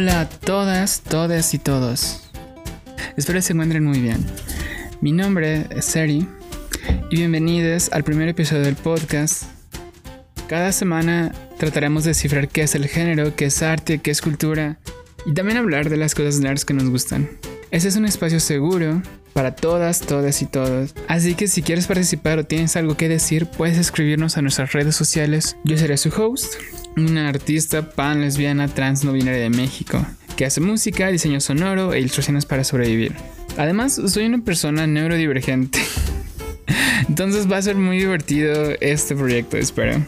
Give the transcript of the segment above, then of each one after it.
Hola a todas, todas y todos. Espero se encuentren muy bien. Mi nombre es Seri y bienvenidos al primer episodio del podcast. Cada semana trataremos de descifrar qué es el género, qué es arte, qué es cultura y también hablar de las cosas nerds que nos gustan. Este es un espacio seguro para todas, todas y todos. Así que si quieres participar o tienes algo que decir, puedes escribirnos a nuestras redes sociales. Yo seré su host, una artista pan lesbiana trans no binaria de México, que hace música, diseño sonoro e ilustraciones para sobrevivir. Además, soy una persona neurodivergente. Entonces va a ser muy divertido este proyecto, espero.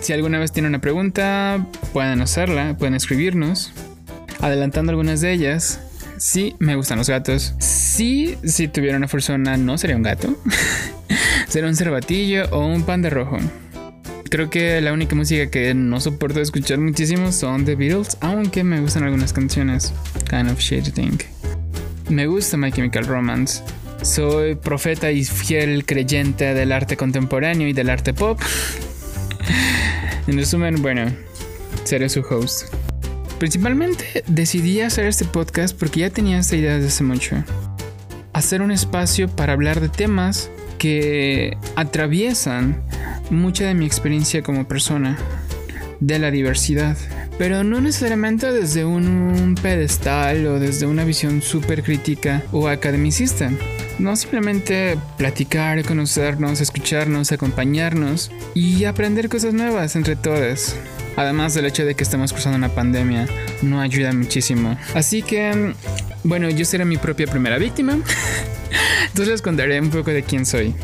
Si alguna vez tienen una pregunta, pueden hacerla, pueden escribirnos. Adelantando algunas de ellas, sí me gustan los gatos. Sí, si tuviera una persona, no sería un gato. sería un cervatillo o un pan de rojo. Creo que la única música que no soporto escuchar muchísimo son The Beatles, aunque me gustan algunas canciones. Kind of shady thing. Me gusta My Chemical Romance. Soy profeta y fiel creyente del arte contemporáneo y del arte pop. en resumen, bueno, seré su host. Principalmente decidí hacer este podcast porque ya tenía esta idea desde hace mucho. Hacer un espacio para hablar de temas que atraviesan mucha de mi experiencia como persona, de la diversidad, pero no necesariamente desde un, pedestal o desde una visión súper crítica o academicista. No simplemente platicar, conocernos, escucharnos, acompañarnos y aprender cosas nuevas entre todas. Además del hecho de que estamos cruzando una pandemia, no ayuda muchísimo. Así que, bueno, yo seré mi propia primera víctima. Entonces les contaré un poco de quién soy.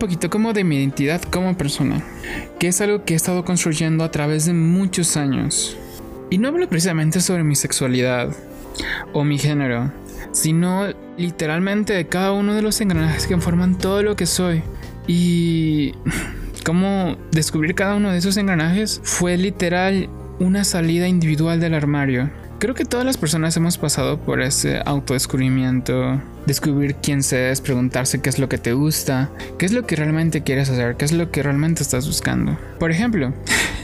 Poquito como de mi identidad como persona, que es algo que he estado construyendo a través de muchos años. Y no hablo precisamente sobre mi sexualidad o mi género, sino literalmente de cada uno de los engranajes que forman todo lo que soy. Y cómo descubrir cada uno de esos engranajes fue literal una salida individual del armario. Creo que todas las personas hemos pasado por ese autodescubrimiento, descubrir quién se es, preguntarse qué es lo que te gusta, qué es lo que realmente quieres hacer, qué es lo que realmente estás buscando. Por ejemplo,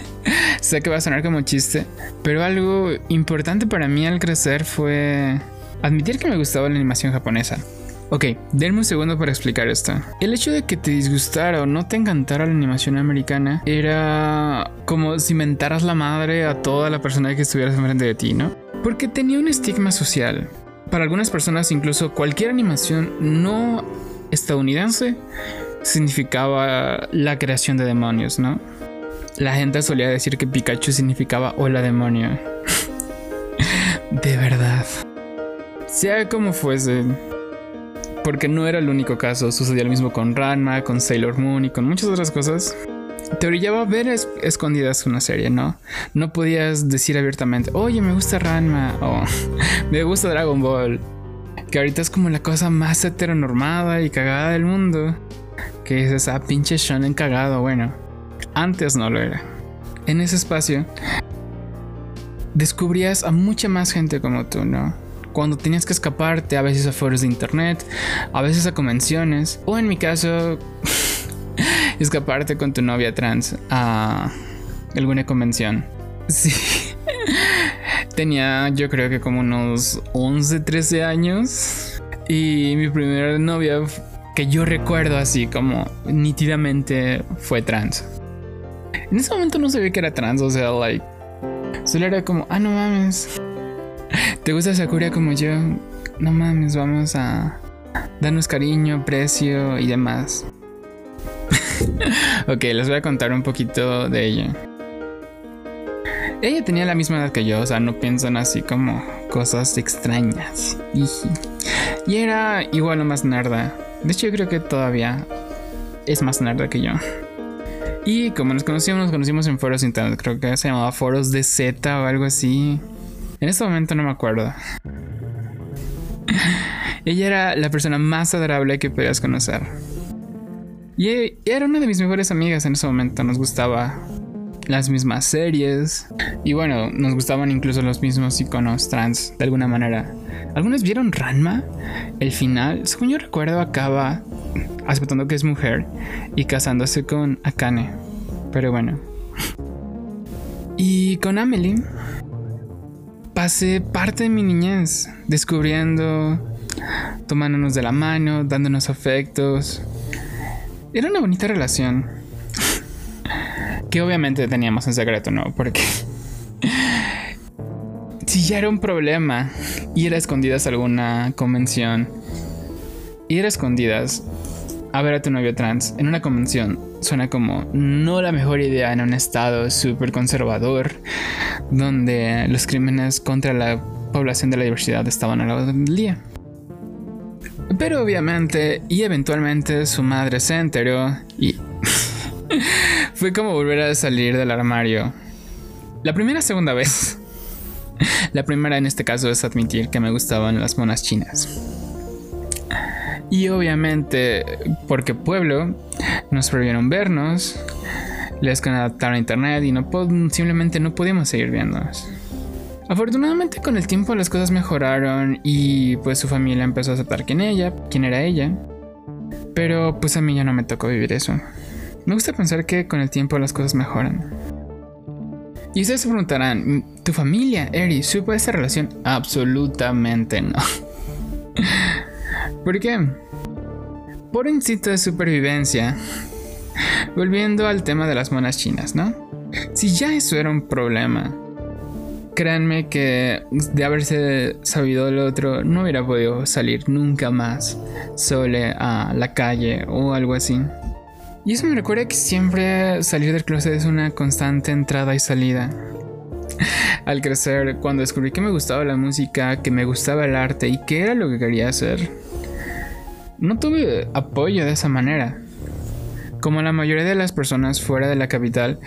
sé que va a sonar como chiste, pero algo importante para mí al crecer fue admitir que me gustaba la animación japonesa. Ok, denme un segundo para explicar esto. El hecho de que te disgustara o no te encantara la animación americana era como si mentaras la madre a toda la persona que estuvieras enfrente de ti, ¿no? Porque tenía un estigma social. Para algunas personas incluso cualquier animación no estadounidense significaba la creación de demonios, ¿no? La gente solía decir que Pikachu significaba hola demonio. de verdad. Sea como fuese. Porque no era el único caso, sucedía lo mismo con Ranma, con Sailor Moon y con muchas otras cosas. Te orillaba a ver escondidas una serie, ¿no? No podías decir abiertamente, oye, me gusta Ranma o me gusta Dragon Ball. Que ahorita es como la cosa más heteronormada y cagada del mundo. Que es esa pinche shonen cagado, bueno. Antes no lo era. En ese espacio descubrías a mucha más gente como tú, ¿no? Cuando tenías que escaparte a veces a foros de internet, a veces a convenciones, o en mi caso, escaparte con tu novia trans a alguna convención. Sí. Tenía yo creo que como unos 11, 13 años. Y mi primera novia que yo recuerdo así como nítidamente fue trans. En ese momento no sabía que era trans, o sea, like. Solo era como, ah, no mames. ¿Te gusta Sakura como yo? No mames, vamos a darnos cariño, precio y demás. ok, les voy a contar un poquito de ella. Ella tenía la misma edad que yo, o sea, no piensan así como cosas extrañas. Y era igual o más nerda. De hecho, yo creo que todavía es más nerda que yo. Y como nos conocimos, nos conocimos en foros internet. Creo que se llamaba Foros de Z o algo así. En este momento no me acuerdo. Ella era la persona más adorable que podías conocer. Y era una de mis mejores amigas en ese momento. Nos gustaba las mismas series. Y bueno, nos gustaban incluso los mismos iconos trans de alguna manera. ¿Algunos vieron Ranma? El final, según yo recuerdo, acaba aceptando que es mujer y casándose con Akane. Pero bueno. Y con Amelie pasé parte de mi niñez descubriendo, tomándonos de la mano, dándonos afectos. Era una bonita relación. que obviamente teníamos en secreto, ¿no? Porque si ya era un problema ir a escondidas a alguna convención, ir a escondidas a ver a tu novio trans en una convención suena como no la mejor idea en un estado súper conservador donde los crímenes contra la población de la diversidad estaban a la orden del día. Pero obviamente y eventualmente su madre se enteró y fue como volver a salir del armario. La primera segunda vez. La primera en este caso es admitir que me gustaban las monas chinas. Y obviamente, porque pueblo, nos prohibieron vernos, les conectaron a internet y no simplemente no podíamos seguir viéndonos. Afortunadamente con el tiempo las cosas mejoraron y pues su familia empezó a aceptar quién ella, quién era ella. Pero pues a mí ya no me tocó vivir eso. Me gusta pensar que con el tiempo las cosas mejoran. Y ustedes se preguntarán, ¿tu familia, Eri, supo esta relación? Absolutamente no. ¿Por qué? Por instinto de supervivencia. Volviendo al tema de las monas chinas, ¿no? Si ya eso era un problema, créanme que de haberse sabido el otro, no hubiera podido salir nunca más sole a la calle o algo así. Y eso me recuerda que siempre salir del closet es una constante entrada y salida. Al crecer, cuando descubrí que me gustaba la música, que me gustaba el arte y que era lo que quería hacer, no tuve apoyo de esa manera. Como la mayoría de las personas fuera de la capital,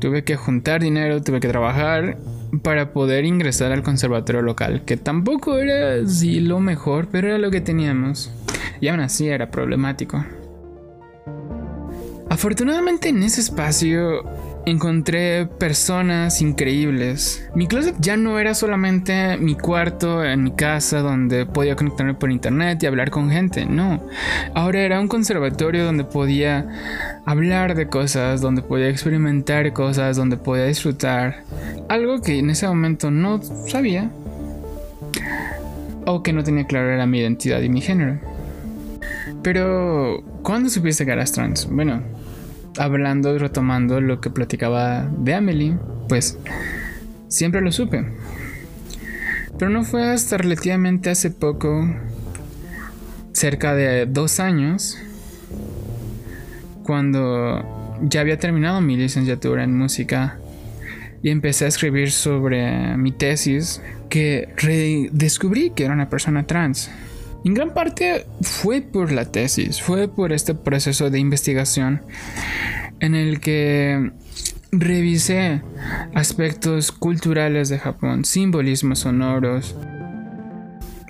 tuve que juntar dinero, tuve que trabajar para poder ingresar al conservatorio local, que tampoco era así lo mejor, pero era lo que teníamos. Y aún así era problemático. Afortunadamente en ese espacio encontré personas increíbles. Mi closet ya no era solamente mi cuarto en mi casa donde podía conectarme por internet y hablar con gente, no. Ahora era un conservatorio donde podía hablar de cosas, donde podía experimentar cosas, donde podía disfrutar. Algo que en ese momento no sabía. O que no tenía claro era mi identidad y mi género. Pero, ¿cuándo supiste que eras trans? Bueno, hablando y retomando lo que platicaba de Amelie, pues siempre lo supe. Pero no fue hasta relativamente hace poco, cerca de dos años, cuando ya había terminado mi licenciatura en música y empecé a escribir sobre mi tesis, que redescubrí que era una persona trans. En gran parte fue por la tesis, fue por este proceso de investigación en el que revisé aspectos culturales de Japón, simbolismos sonoros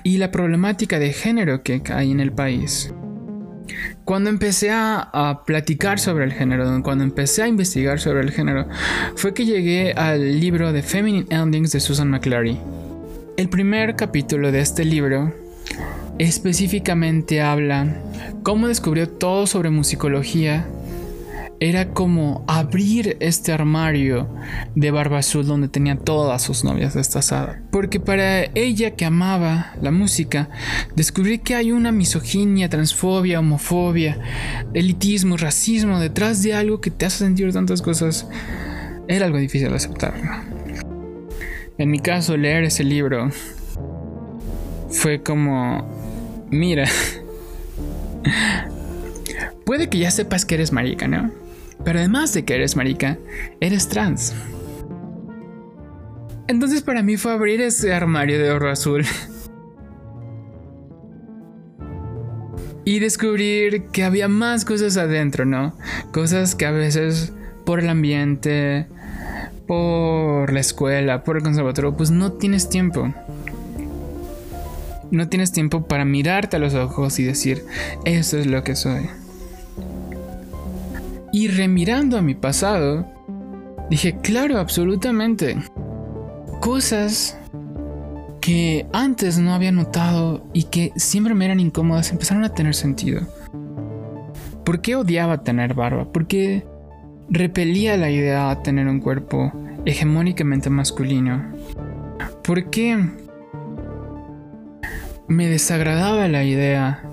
y la problemática de género que hay en el país. Cuando empecé a, platicar sobre el género, cuando empecé a investigar sobre el género, fue que llegué al libro de Feminine Endings de Susan McClary. El primer capítulo de este libro específicamente habla cómo descubrió todo sobre musicología. Era como abrir este armario de barba azul donde tenía todas sus novias destazadas. Porque para ella que amaba la música, descubrí que hay una misoginia, transfobia, homofobia, elitismo, racismo detrás de algo que te hace sentir tantas cosas. Era algo difícil de aceptar. En mi caso, leer ese libro fue como Mira. Puede que ya sepas que eres marica, ¿no? Pero además de que eres marica, eres trans. Entonces para mí fue abrir ese armario de oro azul. y descubrir que había más cosas adentro, ¿no? Cosas que a veces por el ambiente, por la escuela, por el conservatorio, pues no tienes tiempo. No tienes tiempo para mirarte a los ojos y decir, eso es lo que soy. Y remirando a mi pasado, dije, claro, absolutamente. Cosas que antes no había notado y que siempre me eran incómodas empezaron a tener sentido. ¿Por qué odiaba tener barba? ¿Por qué repelía la idea de tener un cuerpo hegemónicamente masculino? ¿Por qué me desagradaba la idea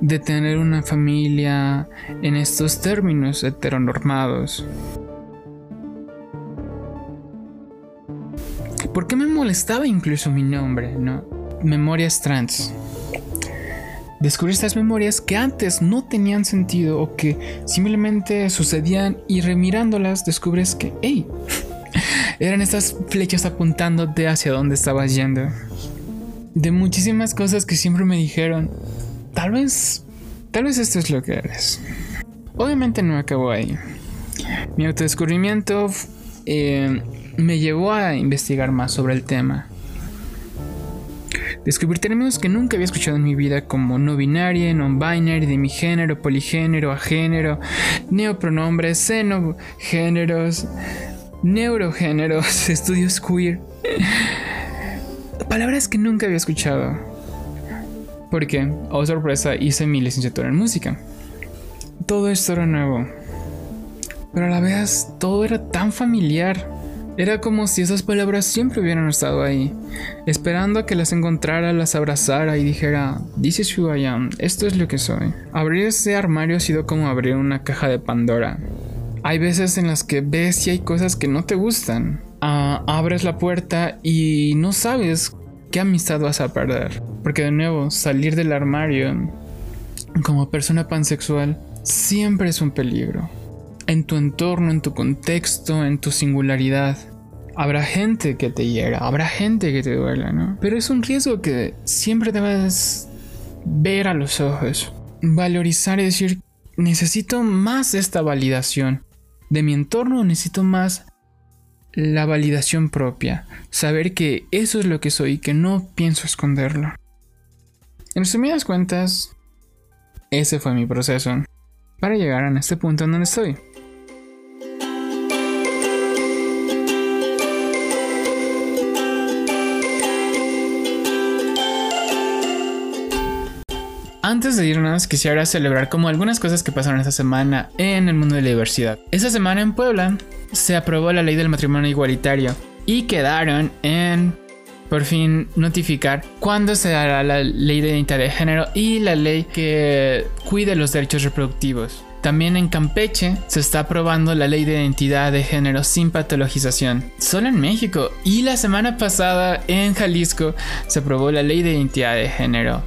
de tener una familia en estos términos heteronormados? ¿Por qué me molestaba incluso mi nombre, no? Memorias trans. Descubrí estas memorias que antes no tenían sentido o que simplemente sucedían y remirándolas descubres que, hey, eran estas flechas apuntándote hacia dónde estabas yendo. De muchísimas cosas que siempre me dijeron, tal vez, tal vez esto es lo que eres. Obviamente no acabó ahí. Mi autodescubrimiento eh, me llevó a investigar más sobre el tema. Descubrir términos que nunca había escuchado en mi vida como no binaria, non-binary, de mi género, poligénero, agénero, neopronombres, xenogéneros, neurogéneros, estudios queer. Palabras que nunca había escuchado. Porque, oh sorpresa, hice mi licenciatura en música. Todo esto era nuevo. Pero a la vez todo era tan familiar. Era como si esas palabras siempre hubieran estado ahí, esperando a que las encontrara, las abrazara y dijera, This is who I am, esto es lo que soy. Abrir ese armario ha sido como abrir una caja de Pandora. Hay veces en las que ves y hay cosas que no te gustan. Ah, abres la puerta y no sabes qué amistad vas a perder. Porque de nuevo, salir del armario como persona pansexual siempre es un peligro en tu entorno, en tu contexto, en tu singularidad. Habrá gente que te hiera, habrá gente que te duela, ¿no? Pero es un riesgo que siempre debes ver a los ojos, valorizar y decir, necesito más esta validación. De mi entorno necesito más la validación propia, saber que eso es lo que soy y que no pienso esconderlo. En resumidas cuentas, ese fue mi proceso para llegar a este punto en donde estoy. Antes de irnos, quisiera celebrar como algunas cosas que pasaron esta semana en el mundo de la diversidad. Esta semana en Puebla se aprobó la ley del matrimonio igualitario y quedaron en por fin notificar cuándo se dará la ley de identidad de género y la ley que cuide los derechos reproductivos. También en Campeche se está aprobando la ley de identidad de género sin patologización, solo en México. Y la semana pasada en Jalisco se aprobó la ley de identidad de género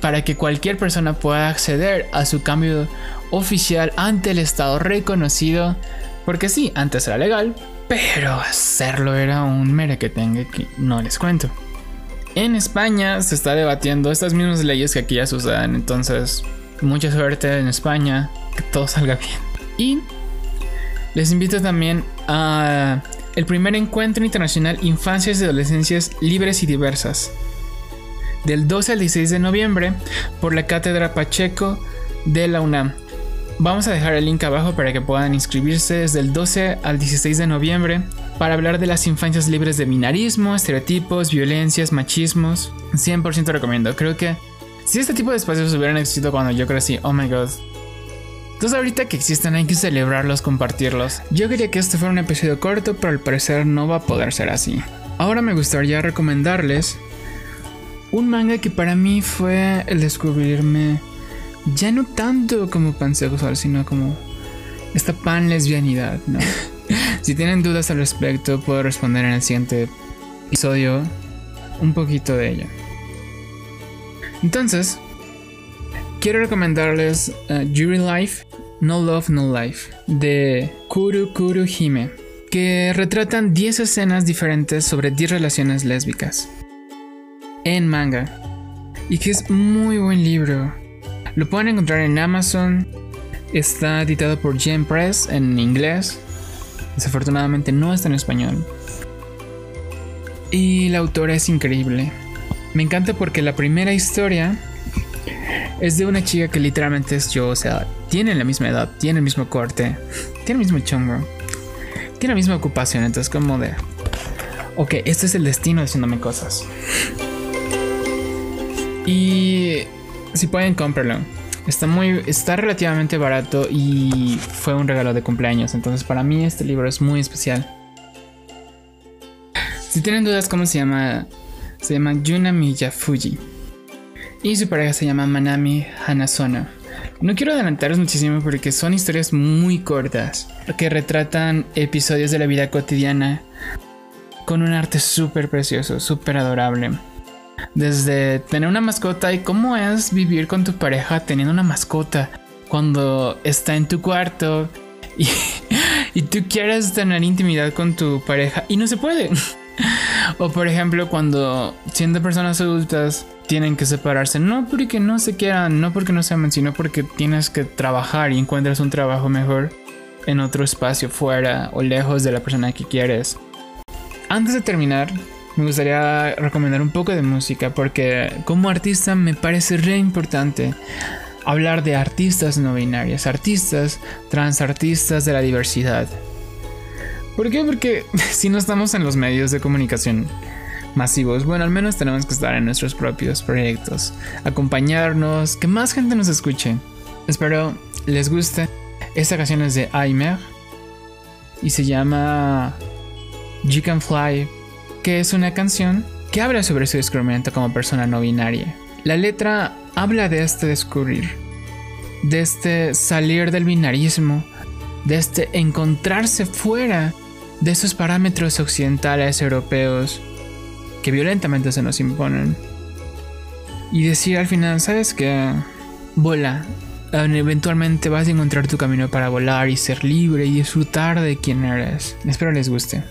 para que cualquier persona pueda acceder a su cambio oficial ante el Estado reconocido. Porque sí, antes era legal, pero hacerlo era un merequetengue que no les cuento. En España se está debatiendo estas mismas leyes que aquí ya suceden, entonces mucha suerte en España, que todo salga bien. Y les invito también a el primer encuentro internacional Infancias y Adolescencias Libres y Diversas, del 12 al 16 de noviembre por la Cátedra Pacheco de la UNAM. Vamos a dejar el link abajo para que puedan inscribirse desde el 12 al 16 de noviembre para hablar de las infancias libres de binarismo, estereotipos, violencias, machismos. 100% recomiendo. Creo que si este tipo de espacios hubieran existido cuando yo crecí, oh my god. Entonces ahorita que existen hay que celebrarlos, compartirlos. Yo quería que este fuera un episodio corto, pero al parecer no va a poder ser así. Ahora me gustaría recomendarles un manga que para mí fue el descubrirme ya no tanto como pansexual, sino como esta pan lesbianidad, ¿no? si tienen dudas al respecto, puedo responder en el siguiente episodio un poquito de ella. Entonces, quiero recomendarles uh, Jury Life, No Love, No Life, de Kuru Kuru Hime, que retratan 10 escenas diferentes sobre 10 relaciones lésbicas en manga. Y que es muy buen libro. Lo pueden encontrar en Amazon. Está editado por Gen Press en inglés. Desafortunadamente no está en español. Y la autora es increíble. Me encanta porque la primera historia es de una chica que literalmente es yo. O sea, tiene la misma edad, tiene el mismo corte, tiene el mismo chongo, tiene la misma ocupación. Entonces, como de ok, este es el destino diciéndome cosas. Y si pueden, cómpralo. Está muy, está relativamente barato y fue un regalo de cumpleaños. Entonces para mí este libro es muy especial. Si tienen dudas cómo se llama, se llama Yuna Miyafuji. Y su pareja se llama Manami Hanazono. No quiero adelantaros muchísimo porque son historias muy cortas que retratan episodios de la vida cotidiana con un arte súper precioso, súper adorable. Desde tener una mascota y cómo es vivir con tu pareja teniendo una mascota cuando está en tu cuarto y, y tú quieres tener intimidad con tu pareja y no se puede. o por ejemplo cuando siendo personas adultas tienen que separarse, no porque no se quieran, no porque no se amen, sino porque tienes que trabajar y encuentras un trabajo mejor en otro espacio fuera o lejos de la persona que quieres. Antes de terminar, me gustaría recomendar un poco de música porque como artista me parece re importante hablar de artistas no binarias, artistas, transartistas de la diversidad. ¿Por qué? Porque si no estamos en los medios de comunicación, masivos. Bueno, al menos tenemos que estar en nuestros propios proyectos, acompañarnos, que más gente nos escuche. Espero les guste. Esta canción es de Aimer y se llama You Can Fly, que es una canción que habla sobre su descubrimiento como persona no binaria. La letra habla de este descubrir, de este salir del binarismo, de este encontrarse fuera de esos parámetros occidentales europeos que violentamente se nos imponen. Y decir al final, ¿sabes qué? Vola. Eventualmente vas a encontrar tu camino para volar y ser libre y disfrutar de quien eres. Espero les guste.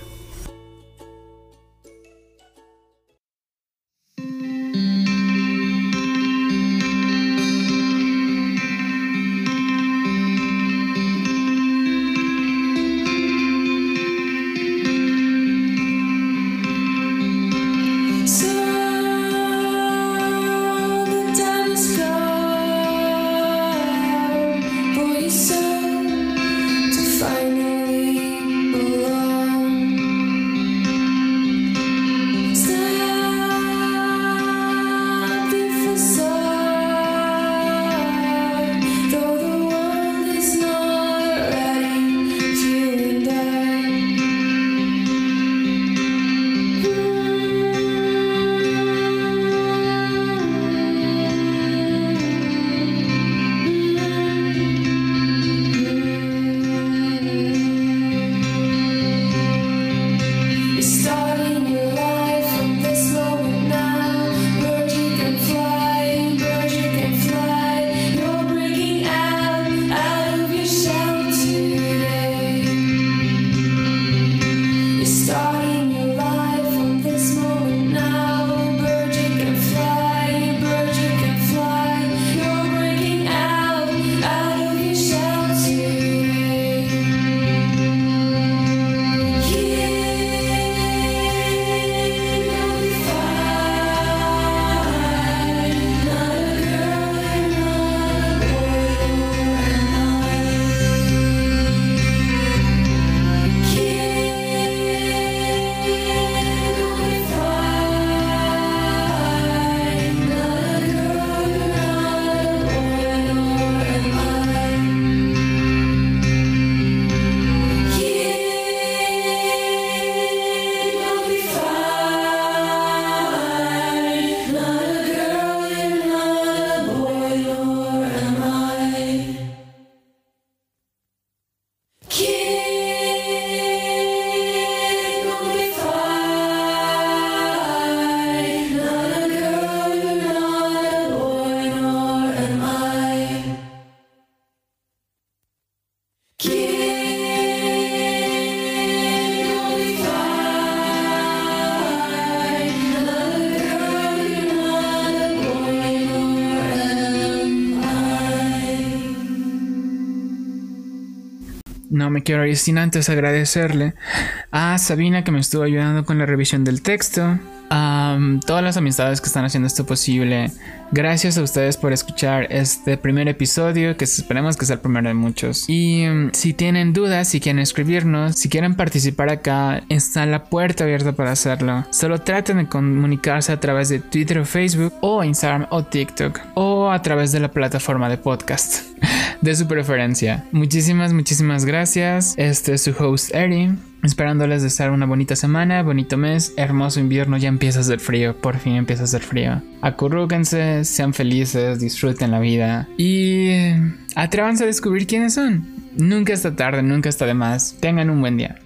Me quiero ir sin antes agradecerle a Sabina que me estuvo ayudando con la revisión del texto, todas las amistades que están haciendo esto posible, Gracias a ustedes por escuchar este primer episodio, que esperemos que sea el primero de muchos. Y um, si tienen dudas, si quieren escribirnos, si quieren participar acá, está la puerta abierta para hacerlo. Solo traten de comunicarse a través de Twitter o Facebook, o Instagram o TikTok, o a través de la plataforma de podcast de su preferencia. Muchísimas, muchísimas gracias. Este es su host Eri. Esperándoles de estar una bonita semana, bonito mes, hermoso invierno, ya empieza a hacer frío, por fin empieza a hacer frío. Acurrúquense, sean felices, disfruten la vida y atrévanse a descubrir quiénes son. Nunca está tarde, nunca está de más. Tengan un buen día.